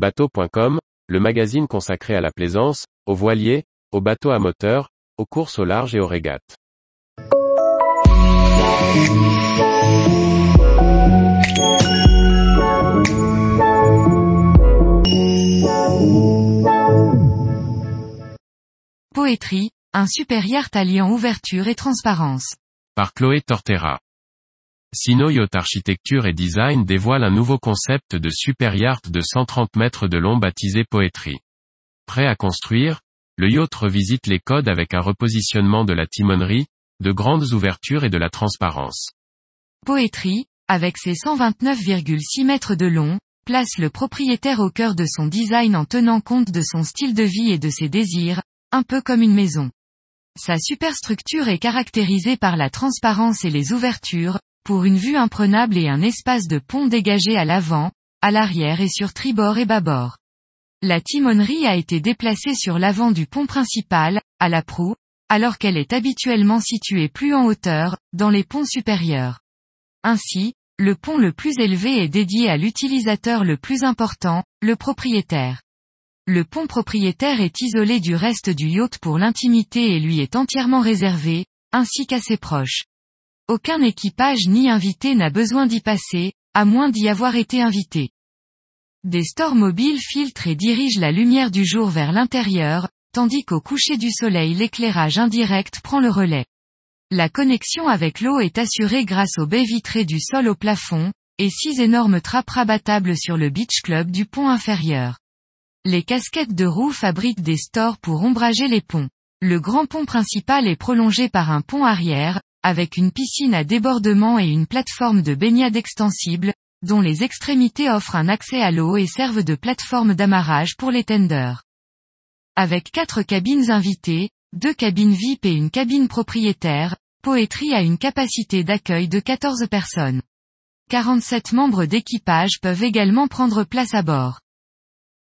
Bateau.com, le magazine consacré à la plaisance, aux voiliers, aux bateaux à moteur, aux courses au large et aux régates. Poétrie, un super yacht alliant ouverture et transparence. Par Chloé Tortera. Sino Yacht Architecture et Design dévoile un nouveau concept de super yacht de 130 mètres de long baptisé Poetry. Prêt à construire, le yacht revisite les codes avec un repositionnement de la timonerie, de grandes ouvertures et de la transparence. Poetry, avec ses 129,6 mètres de long, place le propriétaire au cœur de son design en tenant compte de son style de vie et de ses désirs, un peu comme une maison. Sa superstructure est caractérisée par la transparence et les ouvertures, pour une vue imprenable et un espace de pont dégagé à l'avant, à l'arrière et sur tribord et bâbord. La timonerie a été déplacée sur l'avant du pont principal, à la proue, alors qu'elle est habituellement située plus en hauteur, dans les ponts supérieurs. Ainsi, le pont le plus élevé est dédié à l'utilisateur le plus important, le propriétaire. Le pont propriétaire est isolé du reste du yacht pour l'intimité et lui est entièrement réservé, ainsi qu'à ses proches. Aucun équipage ni invité n'a besoin d'y passer, à moins d'y avoir été invité. Des stores mobiles filtrent et dirigent la lumière du jour vers l'intérieur, tandis qu'au coucher du soleil l'éclairage indirect prend le relais. La connexion avec l'eau est assurée grâce aux baies vitrées du sol au plafond, et six énormes trappes rabattables sur le beach club du pont inférieur. Les casquettes de roue fabriquent des stores pour ombrager les ponts. Le grand pont principal est prolongé par un pont arrière, avec une piscine à débordement et une plateforme de baignade extensible, dont les extrémités offrent un accès à l'eau et servent de plateforme d'amarrage pour les tenders. Avec quatre cabines invitées, deux cabines VIP et une cabine propriétaire, Poetry a une capacité d'accueil de 14 personnes. 47 membres d'équipage peuvent également prendre place à bord.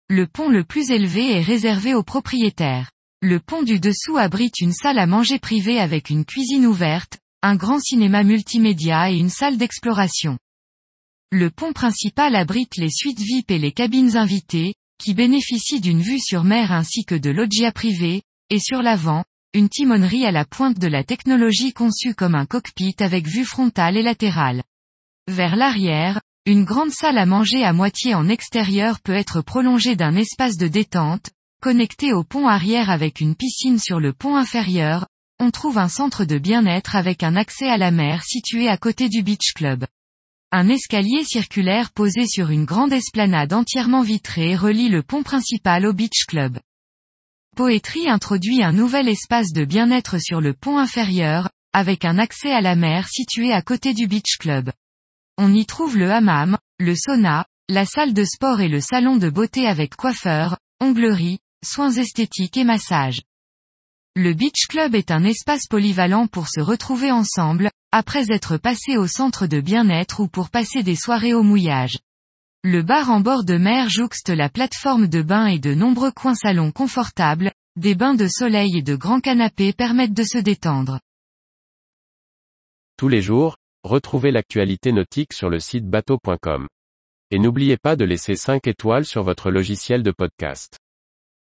Le pont le plus élevé est réservé aux propriétaires. Le pont du dessous abrite une salle à manger privée avec une cuisine ouverte, un grand cinéma multimédia et une salle d'exploration. Le pont principal abrite les suites VIP et les cabines invitées, qui bénéficient d'une vue sur mer ainsi que de loggia privés, et sur l'avant, une timonerie à la pointe de la technologie conçue comme un cockpit avec vue frontale et latérale. Vers l'arrière, une grande salle à manger à moitié en extérieur peut être prolongée d'un espace de détente, connecté au pont arrière avec une piscine sur le pont inférieur, on trouve un centre de bien-être avec un accès à la mer situé à côté du beach club. Un escalier circulaire posé sur une grande esplanade entièrement vitrée relie le pont principal au beach club. Poetry introduit un nouvel espace de bien-être sur le pont inférieur, avec un accès à la mer situé à côté du beach club. On y trouve le hammam, le sauna, la salle de sport et le salon de beauté avec coiffeur, onglerie, soins esthétiques et massage. Le Beach Club est un espace polyvalent pour se retrouver ensemble, après être passé au centre de bien-être ou pour passer des soirées au mouillage. Le bar en bord de mer jouxte la plateforme de bain et de nombreux coins salons confortables, des bains de soleil et de grands canapés permettent de se détendre. Tous les jours, Retrouvez l'actualité nautique sur le site bateau.com. Et n'oubliez pas de laisser 5 étoiles sur votre logiciel de podcast.